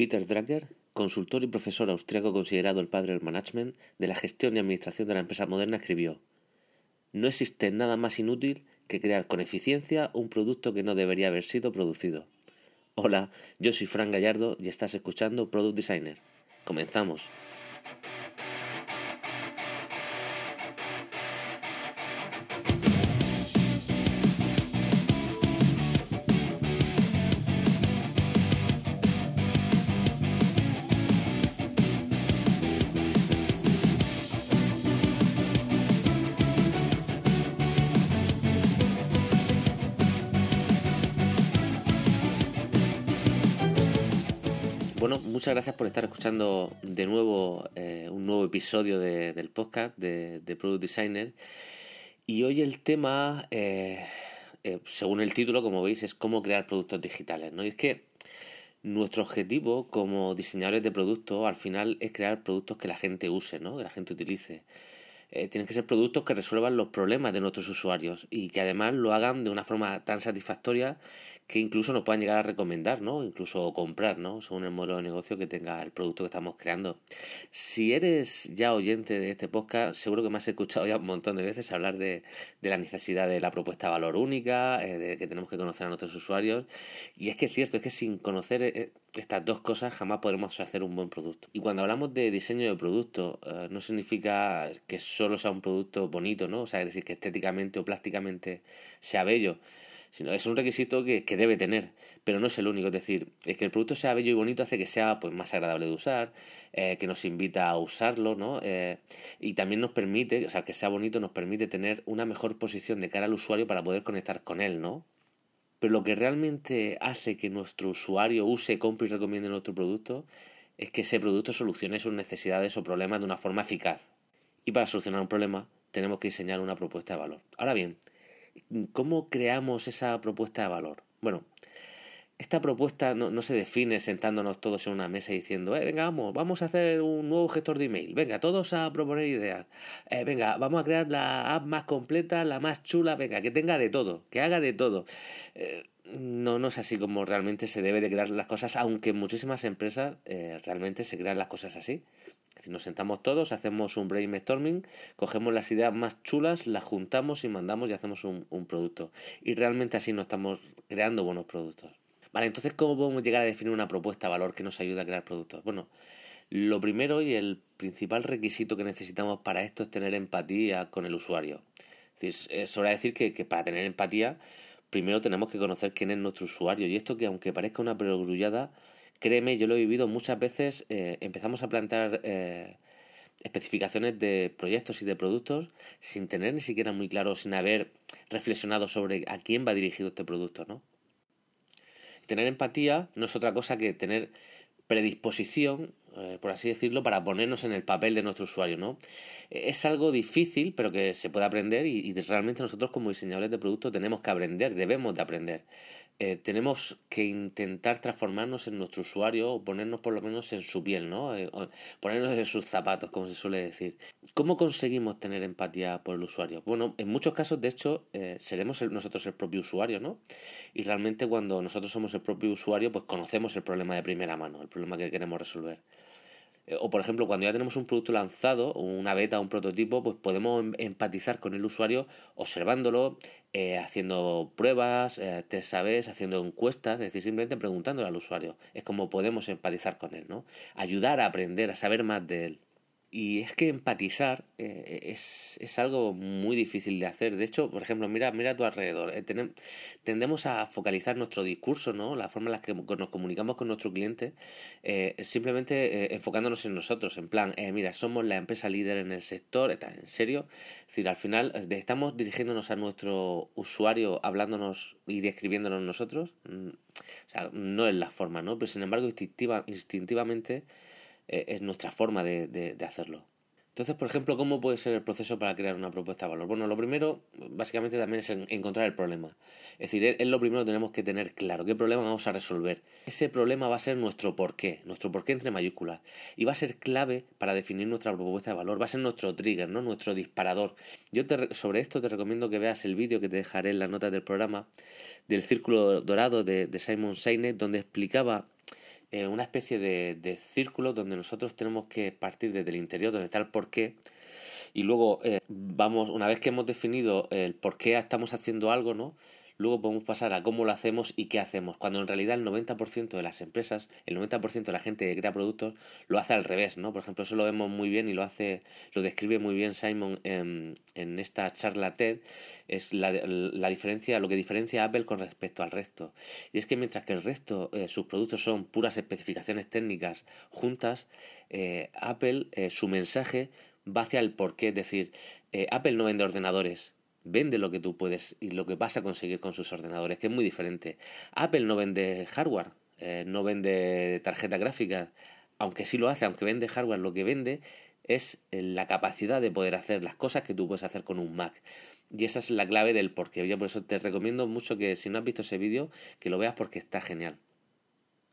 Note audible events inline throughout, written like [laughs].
Peter Drucker, consultor y profesor austriaco considerado el padre del management, de la gestión y administración de la empresa moderna, escribió No existe nada más inútil que crear con eficiencia un producto que no debería haber sido producido. Hola, yo soy Fran Gallardo y estás escuchando Product Designer. Comenzamos. Bueno, muchas gracias por estar escuchando de nuevo eh, un nuevo episodio del podcast de, Product Designer. Y hoy el tema, eh, eh, según el título, como veis, es cómo crear productos digitales. ¿no? Y es que nuestro objetivo como diseñadores de productos al final es crear productos que la gente use, ¿no? que la gente utilice. tienen que ser productos que resuelvan los problemas de nuestros usuarios y que además lo hagan de una forma tan satisfactoria que incluso nos puedan llegar a recomendar, ¿no? Incluso comprar, ¿no? Según el modelo de negocio que tenga el producto que estamos creando. Si eres ya oyente de este podcast, seguro que me has escuchado ya un montón de veces hablar de, la necesidad de la propuesta de valor única, eh, de que tenemos que conocer a nuestros usuarios. Y es que es cierto, es que sin conocer eh, estas dos cosas jamás podremos hacer un buen producto. Y cuando hablamos de diseño de producto, eh, no significa que solo sea un producto bonito, ¿no? O sea, es decir, que estéticamente o plásticamente sea bello sino es un requisito que, debe tener, pero no es el único. Es decir, es que el producto sea bello y bonito hace que sea pues, más agradable de usar, eh, que nos invita a usarlo, ¿no? Eh, y también nos permite, o sea, que sea bonito nos permite tener una mejor posición de cara al usuario para poder conectar con él, ¿no? Pero lo que realmente hace que nuestro usuario use, compre y recomiende nuestro producto es que ese producto solucione sus necesidades o problemas de una forma eficaz. Y para solucionar un problema tenemos que diseñar una propuesta de valor. Ahora bien, ¿Cómo creamos esa propuesta de valor? Bueno, esta propuesta no, se define sentándonos todos en una mesa y diciendo, eh, venga, vamos, vamos a hacer un nuevo gestor de email, venga, todos a proponer ideas, eh, venga, vamos a crear la app más completa, la más chula, venga, que tenga de todo, que haga de todo. Eh, no, no es así como realmente se debe de crear las cosas, aunque en muchísimas empresas realmente se crean las cosas así. Nos sentamos todos, hacemos un brainstorming, cogemos las ideas más chulas, las juntamos y mandamos y hacemos un, producto. Y realmente así no estamos creando buenos productos. Vale, entonces, ¿cómo podemos llegar a definir una propuesta de valor que nos ayude a crear productos? Bueno, lo primero y el principal requisito que necesitamos para esto es tener empatía con el usuario. Es, es hora de decir que, que, para tener empatía, primero tenemos que conocer quién es nuestro usuario. Y esto que aunque parezca una perogrullada, Créeme, yo lo he vivido muchas veces, eh, empezamos a plantear eh, especificaciones de proyectos y de productos sin tener ni siquiera muy claro, sin haber reflexionado sobre a quién va dirigido este producto, ¿no? Tener empatía no es otra cosa que tener predisposición eh, por así decirlo, para ponernos en el papel de nuestro usuario, ¿no? Es algo difícil, pero que se puede aprender y, realmente nosotros como diseñadores de productos tenemos que aprender, debemos de aprender. Eh, tenemos que intentar transformarnos en nuestro usuario o ponernos por lo menos en su piel, ¿no? Eh, ponernos en sus zapatos, como se suele decir. ¿Cómo conseguimos tener empatía por el usuario? Bueno, en muchos casos, de hecho, seremos nosotros el propio usuario, ¿no? Y realmente cuando nosotros somos el propio usuario, pues conocemos el problema de primera mano, el problema que queremos resolver. Eh, o por ejemplo, cuando ya tenemos un producto lanzado, una beta, un prototipo, pues podemos em, empatizar con el usuario observándolo, eh, haciendo pruebas, eh, test haciendo encuestas, es decir, simplemente preguntándole al usuario. Es como podemos empatizar con él, ¿no? Ayudar a aprender, a saber más de él. Y es que empatizar eh, es, es, algo muy difícil de hacer. De hecho, por ejemplo, mira, mira a tu alrededor. Eh, tendemos a focalizar nuestro discurso, ¿no? La forma en la que nos comunicamos con nuestro cliente, eh, simplemente enfocándonos en nosotros. En plan, mira, somos la empresa líder en el sector. ¿Está en serio? Es decir, al final estamos dirigiéndonos a nuestro usuario hablándonos y describiéndonos nosotros. Mm, o sea, no es la forma, ¿no? Pero sin embargo, instintiva, instintivamente eh, es nuestra forma de, de, hacerlo. Entonces, por ejemplo, ¿cómo puede ser el proceso para crear una propuesta de valor? Bueno, lo primero, básicamente, también es encontrar el problema. Es decir, es lo primero que tenemos que tener claro, qué problema vamos a resolver. Ese problema va a ser nuestro porqué, nuestro porqué entre mayúsculas. Y va a ser clave para definir nuestra propuesta de valor. Va a ser nuestro trigger, ¿no? Nuestro disparador. Yo te, sobre esto te recomiendo que veas el vídeo que te dejaré en las notas del programa del Círculo Dorado de, de Simon Sinek, donde explicaba eh, una especie de, de, círculo donde nosotros tenemos que partir desde el interior, donde está el porqué, y luego eh, vamos, una vez que hemos definido el por qué estamos haciendo algo, ¿no? Luego podemos pasar a cómo lo hacemos y qué hacemos, cuando en realidad el 90% de las empresas, el 90% de la gente que crea productos lo hace al revés, ¿no? Por ejemplo, eso lo vemos muy bien y lo hace, lo describe muy bien Simon en, en esta charla TED, es la, la, diferencia, lo que diferencia a Apple con respecto al resto. Y es que mientras que el resto, eh, sus productos son puras especificaciones técnicas juntas, eh, Apple, eh, su mensaje va hacia el porqué, es decir, eh, Apple no vende ordenadores, vende lo que tú puedes y lo que vas a conseguir con sus ordenadores, que es muy diferente. Apple no vende hardware, eh, no vende tarjeta gráfica, aunque sí lo hace, aunque vende hardware, lo que vende es eh, la capacidad de poder hacer las cosas que tú puedes hacer con un Mac. Y esa es la clave del porqué. Yo por eso te recomiendo mucho que si no has visto ese vídeo, que lo veas porque está genial.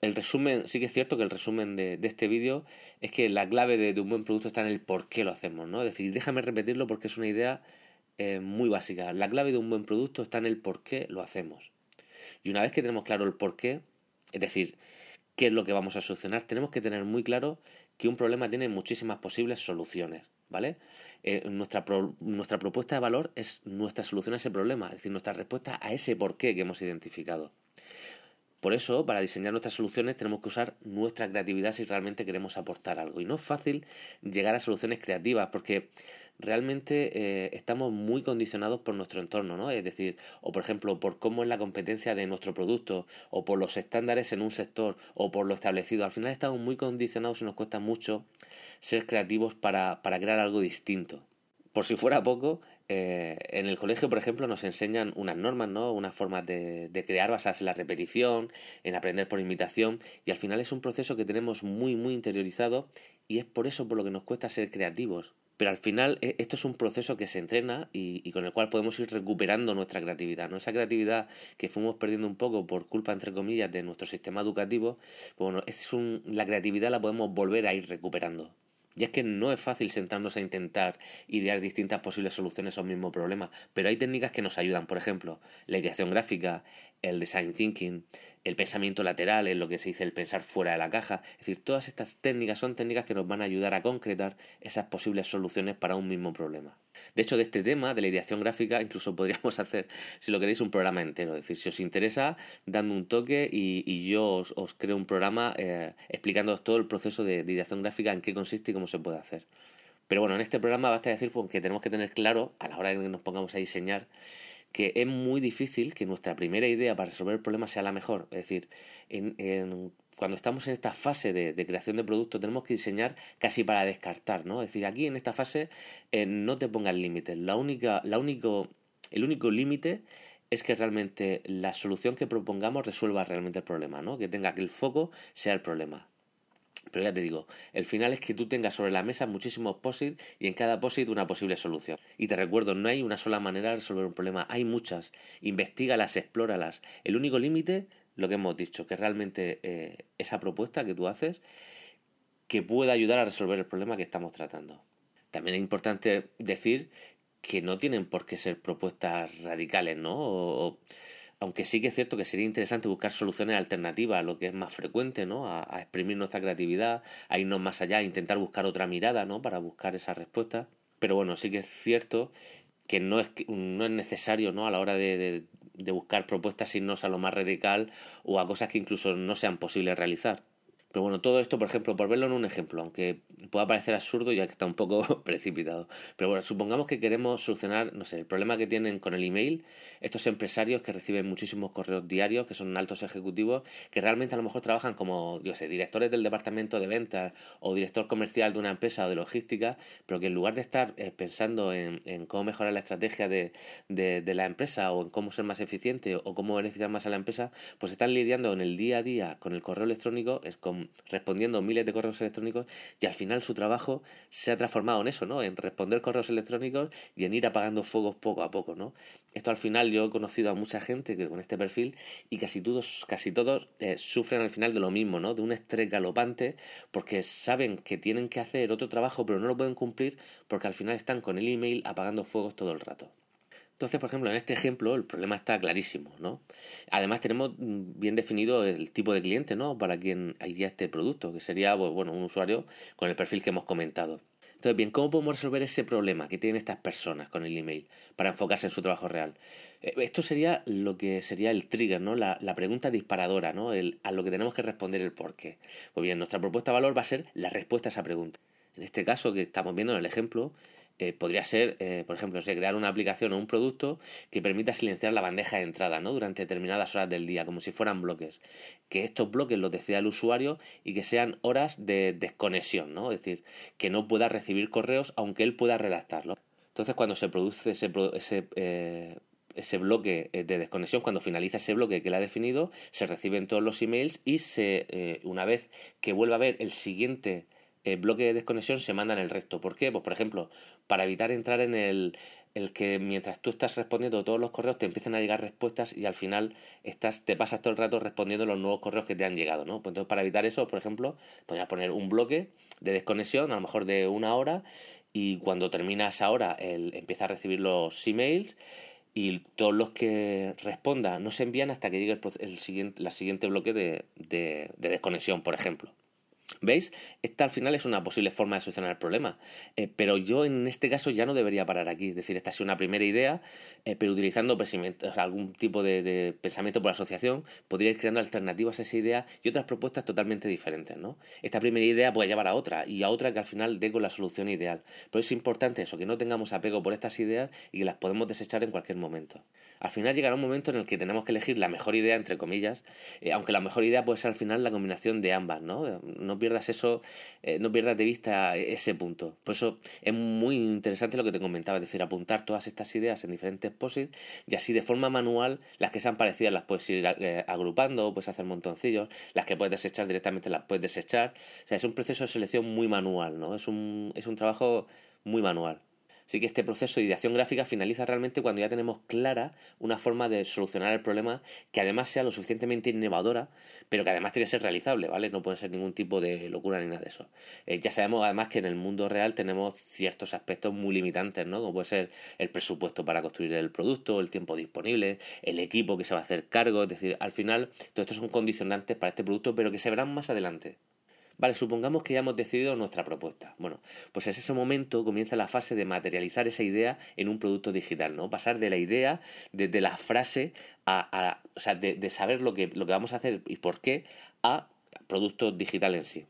El resumen, sí que es cierto que el resumen de, este vídeo es que la clave de, de, un buen producto está en el por qué lo hacemos, ¿no? Es decir, déjame repetirlo porque es una idea muy básica. La clave de un buen producto está en el por qué lo hacemos. Y una vez que tenemos claro el por qué, es decir, qué es lo que vamos a solucionar, tenemos que tener muy claro que un problema tiene muchísimas posibles soluciones, ¿vale? Eh, nuestra, nuestra propuesta de valor es nuestra solución a ese problema, es decir, nuestra respuesta a ese por qué que hemos identificado. Por eso, para diseñar nuestras soluciones tenemos que usar nuestra creatividad si realmente queremos aportar algo. Y no es fácil llegar a soluciones creativas porque realmente eh, estamos muy condicionados por nuestro entorno, ¿no? Es decir, o por ejemplo, por cómo es la competencia de nuestro producto, o por los estándares en un sector, o por lo establecido. Al final estamos muy condicionados y nos cuesta mucho ser creativos para, para crear algo distinto. Por si fuera poco, eh, en el colegio, por ejemplo, nos enseñan unas normas, ¿no? Unas formas de, de, crear basadas en la repetición, en aprender por imitación, y al final es un proceso que tenemos muy, muy interiorizado, y es por eso por lo que nos cuesta ser creativos. Pero al final e, esto es un proceso que se entrena y, y, con el cual podemos ir recuperando nuestra creatividad. Esa creatividad que fuimos perdiendo un poco por culpa, entre comillas, de nuestro sistema educativo, pues bueno, es la creatividad la podemos volver a ir recuperando. Y es que no es fácil sentarnos a intentar idear distintas posibles soluciones a un mismo problema, pero hay técnicas que nos ayudan, por ejemplo, la ideación gráfica, el design thinking, el pensamiento lateral, en lo que se dice el pensar fuera de la caja. Es decir, todas estas técnicas son técnicas que nos van a ayudar a concretar esas posibles soluciones para un mismo problema. De hecho, de este tema, de la ideación gráfica, [laughs] incluso podríamos [laughs] hacer, si lo queréis, un programa entero. Es decir, si os interesa, dadme un toque y, y yo os, os, creo un programa eh, explicándoos todo el proceso de, de ideación gráfica, en qué consiste y cómo se puede hacer. Pero bueno, en este programa basta decir pues, que tenemos que tener claro, a la hora de que nos pongamos a diseñar, que es muy difícil que nuestra primera idea para resolver el problema sea la mejor. Es decir, en, cuando estamos en esta fase de, creación de producto tenemos que diseñar casi para descartar, ¿no? Es decir, aquí en esta fase eh, no te pongas límites. La única, la el único límite es que realmente la solución que propongamos resuelva realmente el problema, ¿no? Que tenga que el foco sea el problema. Pero ya te digo, el final es que tú tengas sobre la mesa muchísimos POSIT y en cada POSIT una posible solución. Y te recuerdo, no hay una sola manera de resolver un problema, hay muchas. Investígalas, explóralas. El único límite, lo que hemos dicho, que realmente eh, esa propuesta que tú haces que pueda ayudar a resolver el problema que estamos tratando. También es importante decir que no tienen por qué ser propuestas radicales, ¿no? O, aunque sí que es cierto que sería interesante buscar soluciones alternativas a lo que es más frecuente, ¿no? A, exprimir nuestra creatividad, a irnos más allá, a intentar buscar otra mirada, ¿no? Para buscar esa respuesta. Pero bueno, sí que es cierto que no es, no es necesario, ¿no? A la hora de, de, de buscar propuestas irnos a lo más radical o a cosas que incluso no sean posibles realizar. Pero bueno, todo esto, por ejemplo, por verlo en un ejemplo, aunque pueda parecer absurdo ya que está un poco [laughs] precipitado. Pero bueno, supongamos que queremos solucionar, no sé, el problema que tienen con el email estos empresarios que reciben muchísimos correos diarios, que son altos ejecutivos, que realmente a lo mejor trabajan como, yo sé, directores del departamento de ventas o director comercial de una empresa o de logística, pero que en lugar de estar eh, pensando en, en, cómo mejorar la estrategia de, de, de la empresa o en cómo ser más eficiente o cómo beneficiar más a la empresa, pues están lidiando en el día a día con el correo electrónico, es con respondiendo miles de correos electrónicos y al final su trabajo se ha transformado en eso, ¿no? En responder correos electrónicos y en ir apagando fuegos poco a poco, ¿no? Esto al final yo he conocido a mucha gente que con este perfil y casi todos, casi todos eh, sufren al final de lo mismo, ¿no? De un estrés galopante porque saben que tienen que hacer otro trabajo pero no lo pueden cumplir porque al final están con el email apagando fuegos todo el rato. Entonces, por ejemplo, en este ejemplo el problema está clarísimo, ¿no? Además tenemos mm, bien definido el tipo de cliente, ¿no? Para quien iría este producto, que sería, bueno, un usuario con el perfil que hemos comentado. Entonces, bien, ¿cómo podemos resolver ese problema que tienen estas personas con el email para enfocarse en su trabajo real? Eh, esto sería lo que sería el trigger, ¿no? La, la pregunta disparadora, ¿no? El, a lo que tenemos que responder el por qué. Pues bien, nuestra propuesta de valor va a ser la respuesta a esa pregunta. En este caso que estamos viendo en el ejemplo, eh, podría ser, eh, por ejemplo, crear una aplicación o un producto que permita silenciar la bandeja de entrada ¿no? durante determinadas horas del día, como si fueran bloques. Que estos bloques los decida el usuario y que sean horas de desconexión, ¿no? es decir, que no pueda recibir correos aunque él pueda redactarlo. Entonces, cuando se produce ese, ese eh, ese bloque de desconexión, cuando finaliza ese bloque que él ha definido, se reciben todos los emails y se, una vez que vuelva a ver el siguiente el bloque de desconexión se manda en el resto. ¿Por qué? Pues por ejemplo, para evitar entrar en el, el que mientras tú estás respondiendo todos los correos te empiecen a llegar respuestas y al final estás, te pasas todo el rato respondiendo los nuevos correos que te han llegado, ¿no? Pues entonces para evitar eso, por ejemplo, podrías poner un bloque de desconexión, a lo mejor de una hora, y cuando termina esa hora él empieza a recibir los emails y todos los que responda no se envían hasta que llegue el, siguiente, la siguiente bloque de, de desconexión, por ejemplo. ¿Veis? Esta al final es una posible forma de solucionar el problema. Eh, pero yo en este caso ya no debería parar aquí. Es decir, esta es una primera idea, eh, pero utilizando algún tipo de, pensamiento por asociación, podría ir creando alternativas a esa idea y otras propuestas totalmente diferentes. ¿no? Esta primera idea puede llevar a otra y a otra que al final dé con la solución ideal. Pero es importante eso, que no tengamos apego por estas ideas y que las podemos desechar en cualquier momento. Al final llegará un momento en el que tenemos que elegir la mejor idea, entre comillas, eh, aunque la mejor idea puede ser al final la combinación de ambas. no pierdas eso, eh, no pierdas de vista ese punto. Por eso es muy interesante lo que te comentaba, es decir, apuntar todas estas ideas en diferentes posits y así de forma manual las que sean parecidas las puedes ir eh, agrupando, puedes hacer montoncillos, las que puedes desechar directamente las puedes desechar. O sea, es un proceso de selección muy manual, ¿no? Es un, es un trabajo muy manual. Así que este proceso de ideación gráfica finaliza realmente cuando ya tenemos clara una forma de solucionar el problema que además sea lo suficientemente innovadora, pero que además tiene que ser realizable, ¿vale? No puede ser ningún tipo de locura ni nada de eso. Eh, ya sabemos además que en el mundo real tenemos ciertos aspectos muy limitantes, ¿no? Como puede ser el presupuesto para construir el producto, el tiempo disponible, el equipo que se va a hacer cargo, es decir, al final todo esto son condicionantes para este producto, pero que se verán más adelante. Vale, supongamos que ya hemos decidido nuestra propuesta. Bueno, pues en ese momento comienza la fase de materializar esa idea en un producto digital, ¿no? Pasar de la idea, desde la frase, a, o sea, de, de saber lo que, lo que vamos a hacer y por qué, a producto digital en sí.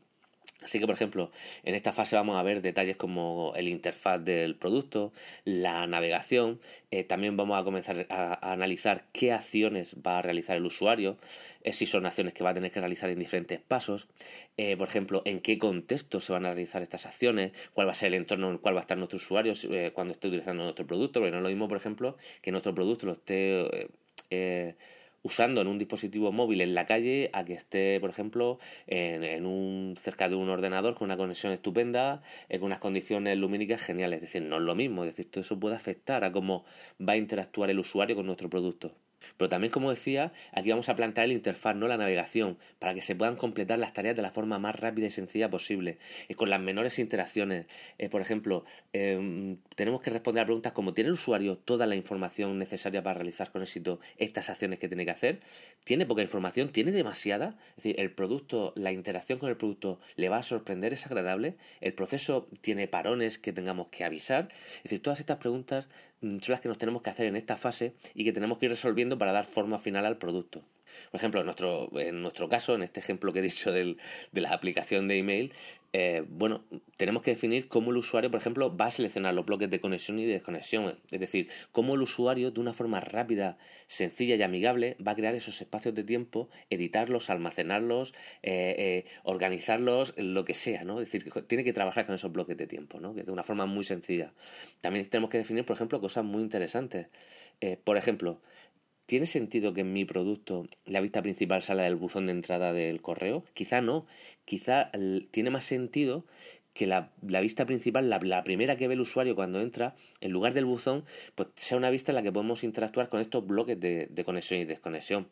Así que, por ejemplo, en esta fase vamos a ver detalles como el interfaz del producto, la navegación, eh, también vamos a comenzar a, analizar qué acciones va a realizar el usuario, eh, si son acciones que va a tener que realizar en diferentes pasos, eh, por ejemplo, en qué contexto se van a realizar estas acciones, cuál va a ser el entorno en el cual va a estar nuestro usuario cuando esté utilizando nuestro producto, porque no es lo mismo, por ejemplo, que nuestro producto lo esté usando en un dispositivo móvil en la calle a que esté, por ejemplo, en, un cerca de un ordenador con una conexión estupenda, con unas condiciones lumínicas geniales. Es decir, no es lo mismo. Es decir, todo eso puede afectar a cómo va a interactuar el usuario con nuestro producto. Pero también, como decía, aquí vamos a plantear el interfaz, no la navegación, para que se puedan completar las tareas de la forma más rápida y sencilla posible, y con las menores interacciones. Eh, por ejemplo, em, tenemos que responder a preguntas como ¿tiene el usuario toda la información necesaria para realizar con éxito estas acciones que tiene que hacer? ¿Tiene poca información? ¿Tiene demasiada? Es decir, el producto, la interacción con el producto le va a sorprender, es agradable, el proceso tiene parones que tengamos que avisar. Es decir, todas estas preguntas son las que nos tenemos que hacer en esta fase y que tenemos que ir resolviendo para dar forma final al producto. Por ejemplo, en nuestro, en nuestro caso, en este ejemplo que he dicho del, de la aplicación de email, eh, bueno, tenemos que definir cómo el usuario, por ejemplo, va a seleccionar los bloques de conexión y de desconexión. Es decir, cómo el usuario, de una forma rápida, sencilla y amigable, va a crear esos espacios de tiempo, editarlos, almacenarlos, eh, eh, organizarlos, lo que sea, ¿no? Es decir, tiene que trabajar con esos bloques de tiempo, ¿no? De una forma muy sencilla. También tenemos que definir, por ejemplo, cosas muy interesantes. por ejemplo, ¿Tiene sentido que en mi producto la vista principal salga del buzón de entrada del correo? Quizá no. Quizá tiene más sentido que la, vista principal, la, primera que ve el usuario cuando entra, en lugar del buzón, pues sea una vista en la que podemos interactuar con estos bloques de, de conexión y desconexión.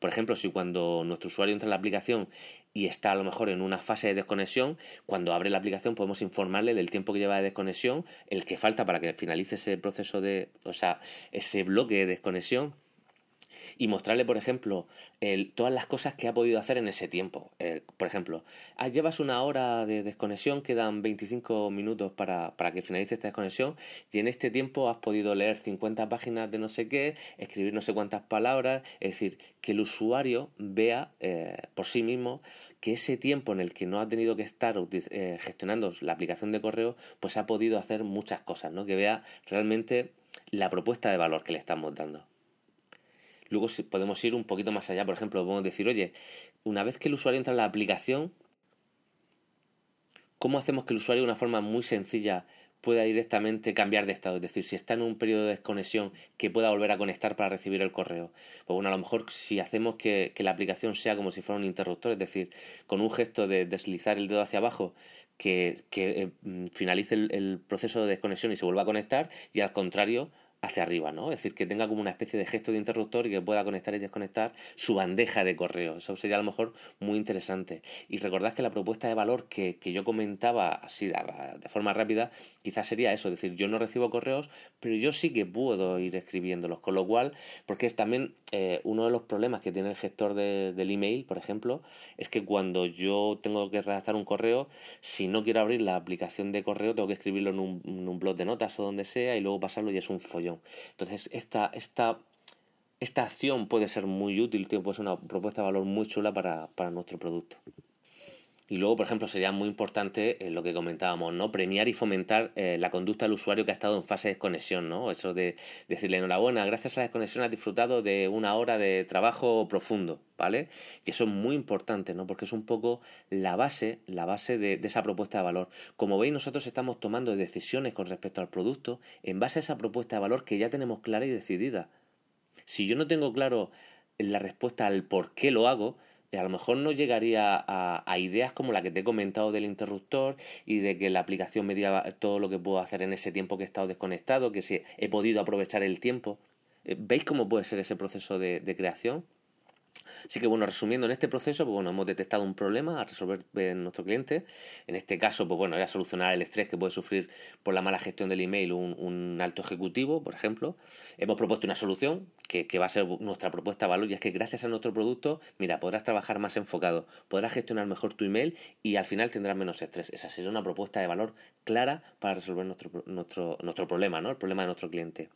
Por ejemplo, si cuando nuestro usuario entra en la aplicación y está a lo mejor en una fase de desconexión, cuando abre la aplicación podemos informarle del tiempo que lleva de desconexión, el que falta para que finalice ese proceso de, o sea, ese bloque de desconexión y mostrarle, por ejemplo, el, todas las cosas que ha podido hacer en ese tiempo. Por ejemplo, ah, llevas una hora de desconexión, quedan 25 minutos para, para, que finalice esta desconexión y en este tiempo has podido leer 50 páginas de no sé qué, escribir no sé cuántas palabras, es decir, que el usuario vea eh, por sí mismo que ese tiempo en el que no ha tenido que estar eh, gestionando la aplicación de correo, pues ha podido hacer muchas cosas, ¿no? Que vea realmente la propuesta de valor que le estamos dando. Luego podemos ir un poquito más allá, por ejemplo, podemos decir, oye, una vez que el usuario entra en la aplicación, ¿cómo hacemos que el usuario de una forma muy sencilla pueda directamente cambiar de estado? Es decir, si está en un periodo de desconexión, que pueda volver a conectar para recibir el correo. Pues bueno, a lo mejor si hacemos que, la aplicación sea como si fuera un interruptor, es decir, con un gesto de deslizar el dedo hacia abajo, que, eh, mm, finalice el, proceso de desconexión y se vuelva a conectar, y al contrario, hacia arriba, ¿no? Es decir, que tenga como una especie de gesto de interruptor y que pueda conectar y desconectar su bandeja de correo. Eso sería a lo mejor muy interesante. Y recordad que la propuesta de valor que, que yo comentaba así de, forma rápida, quizás sería eso, es decir, yo no recibo correos, pero yo sí que puedo ir escribiéndolos. Con lo cual, porque es también eh, uno de los problemas que tiene el gestor de, del email, por ejemplo, es que cuando yo tengo que redactar un correo, si no quiero abrir la aplicación de correo, tengo que escribirlo en un, en un blog de notas o donde sea y luego pasarlo y es un follón. Entonces, esta, esta, esta acción puede ser muy útil, puede ser una propuesta de valor muy chula para, para nuestro producto. Y luego, por ejemplo, sería muy importante eh, lo que comentábamos, ¿no? Premiar y fomentar eh, la conducta del usuario que ha estado en fase de desconexión, ¿no? Eso de decirle enhorabuena, gracias a la desconexión has disfrutado de una hora de trabajo profundo, ¿vale? Y eso es muy importante, ¿no? Porque es un poco la base, la base de, de esa propuesta de valor. Como veis, nosotros estamos tomando decisiones con respecto al producto en base a esa propuesta de valor que ya tenemos clara y decidida. Si yo no tengo claro la respuesta al por qué lo hago, a lo mejor no llegaría a, ideas como la que te he comentado del interruptor y de que la aplicación me diga todo lo que puedo hacer en ese tiempo que he estado desconectado, que si he podido aprovechar el tiempo. Eh, ¿Veis cómo puede ser ese proceso de creación? Así que bueno, resumiendo en este proceso, pues bueno, hemos detectado un problema a resolver en nuestro cliente. En este caso, pues bueno, era solucionar el estrés que puede sufrir por la mala gestión del email un, alto ejecutivo, por ejemplo. Hemos propuesto una solución que, que, va a ser nuestra propuesta de valor y es que gracias a nuestro producto, mira, podrás trabajar más enfocado, podrás gestionar mejor tu email y al final tendrás menos estrés. Esa sería una propuesta de valor clara para resolver nuestro, nuestro, nuestro problema, ¿no? El problema de nuestro cliente.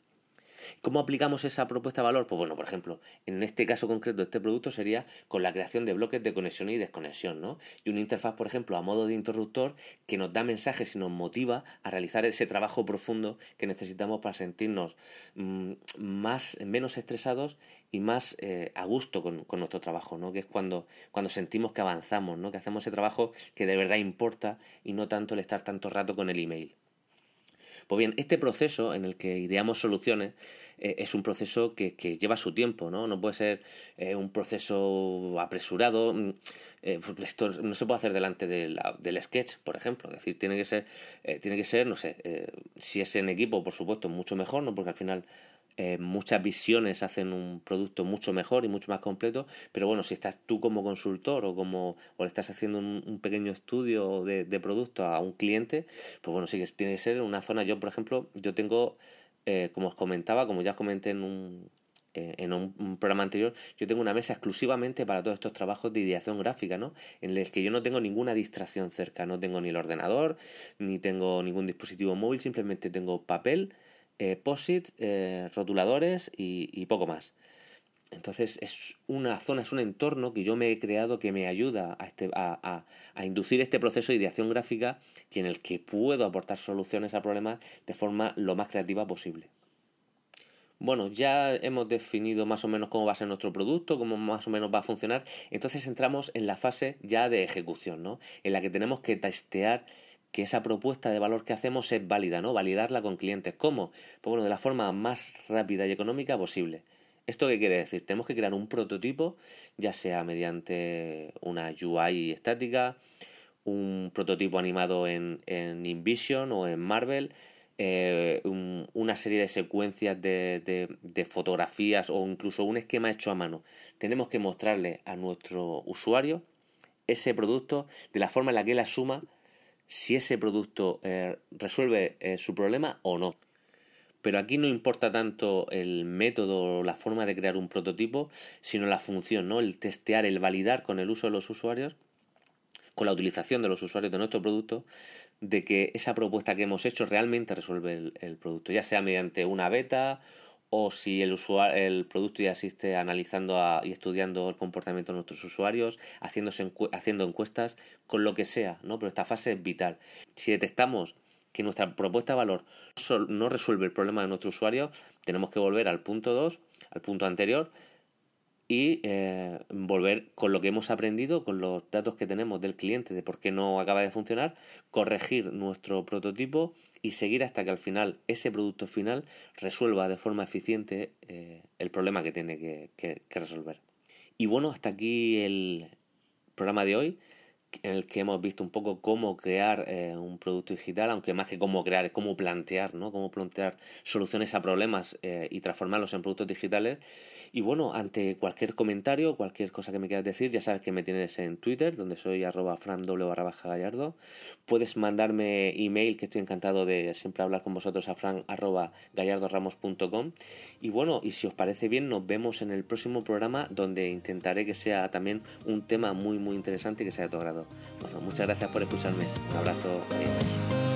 ¿Cómo aplicamos esa propuesta de valor? Pues bueno, por ejemplo, en este caso concreto, este producto sería con la creación de bloques de conexión y desconexión, ¿no? Y una interfaz, por ejemplo, a modo de interruptor que nos da mensajes y nos motiva a realizar ese trabajo profundo que necesitamos para sentirnos mm, más, menos estresados y más eh, a gusto con, con, nuestro trabajo, ¿no? Que es cuando, cuando sentimos que avanzamos, ¿no? Que hacemos ese trabajo que de verdad importa y no tanto el estar tanto rato con el email. Pues bien, este proceso en el que ideamos soluciones eh, es un proceso que, que, lleva su tiempo, ¿no? No puede ser eh, un proceso apresurado. Mm, eh, esto no se puede hacer delante de la, del sketch, por ejemplo. Es decir, tiene que ser, tiene que ser, no sé, si es en equipo, por supuesto, mucho mejor, ¿no? Porque al final eh, muchas visiones hacen un producto mucho mejor y mucho más completo, pero bueno, si estás tú como consultor o como o le estás haciendo un, pequeño estudio de, producto a un cliente, pues bueno, sí que tiene que ser una zona, yo por ejemplo, yo tengo, eh, como os comentaba, como ya os comenté en un, eh, en un, programa anterior, yo tengo una mesa exclusivamente para todos estos trabajos de ideación gráfica, ¿no? En el que yo no tengo ninguna distracción cerca, no tengo ni el ordenador, ni tengo ningún dispositivo móvil, simplemente tengo papel, eh, POSIT, eh, rotuladores y, poco más. Entonces es una zona, es un entorno que yo me he creado que me ayuda a, este, a, a, inducir este proceso de ideación gráfica y en el que puedo aportar soluciones a problemas de forma lo más creativa posible. Bueno, ya hemos definido más o menos cómo va a ser nuestro producto, cómo más o menos va a funcionar. Entonces entramos en la fase ya de ejecución, ¿no? En la que tenemos que testear que esa propuesta de valor que hacemos es válida, ¿no? Validarla con clientes. ¿Cómo? Pues bueno, de la forma más rápida y económica posible. ¿Esto qué quiere decir? Tenemos que crear un prototipo, ya sea mediante una UI estática, un prototipo animado en, en InVision o en Marvel, eh, una serie de secuencias de, de, fotografías o incluso un esquema hecho a mano. Tenemos que mostrarle a nuestro usuario ese producto de la forma en la que él asuma si ese producto eh, resuelve eh, su problema o no. Pero aquí no importa tanto el método o la forma de crear un prototipo, sino la función, ¿no? El testear, el validar con el uso de los usuarios, con la utilización de los usuarios de nuestro producto, de que esa propuesta que hemos hecho realmente resuelve el, producto, ya sea mediante una beta o si el, usuario, el producto ya existe analizando y estudiando el comportamiento de nuestros usuarios, haciéndose haciendo encuestas, con lo que sea, ¿no? Pero esta fase es vital. Si detectamos que nuestra propuesta de valor no resuelve el problema de nuestro usuario, tenemos que volver al punto 2, al punto anterior, y eh, volver con lo que hemos aprendido, con los datos que tenemos del cliente de por qué no acaba de funcionar, corregir nuestro prototipo y seguir hasta que al final ese producto final resuelva de forma eficiente eh, el problema que tiene que resolver. Y bueno, hasta aquí el programa de hoy en el que hemos visto un poco cómo crear eh, un producto digital, aunque más que cómo crear, es cómo plantear, ¿no? Cómo plantear soluciones a problemas eh, y transformarlos en productos digitales. Y bueno, ante cualquier comentario, cualquier cosa que me quieras decir, ya sabes que me tienes en Twitter, donde soy arroba fran barra baja gallardo. Puedes mandarme email, que estoy encantado de siempre hablar con vosotros a fran arroba gallardoramos.com. Y bueno, y si os parece bien, nos vemos en el próximo programa, donde intentaré que sea también un tema muy, muy interesante y que sea de tu agrado. Bueno, muchas gracias por escucharme. Un abrazo. Adiós.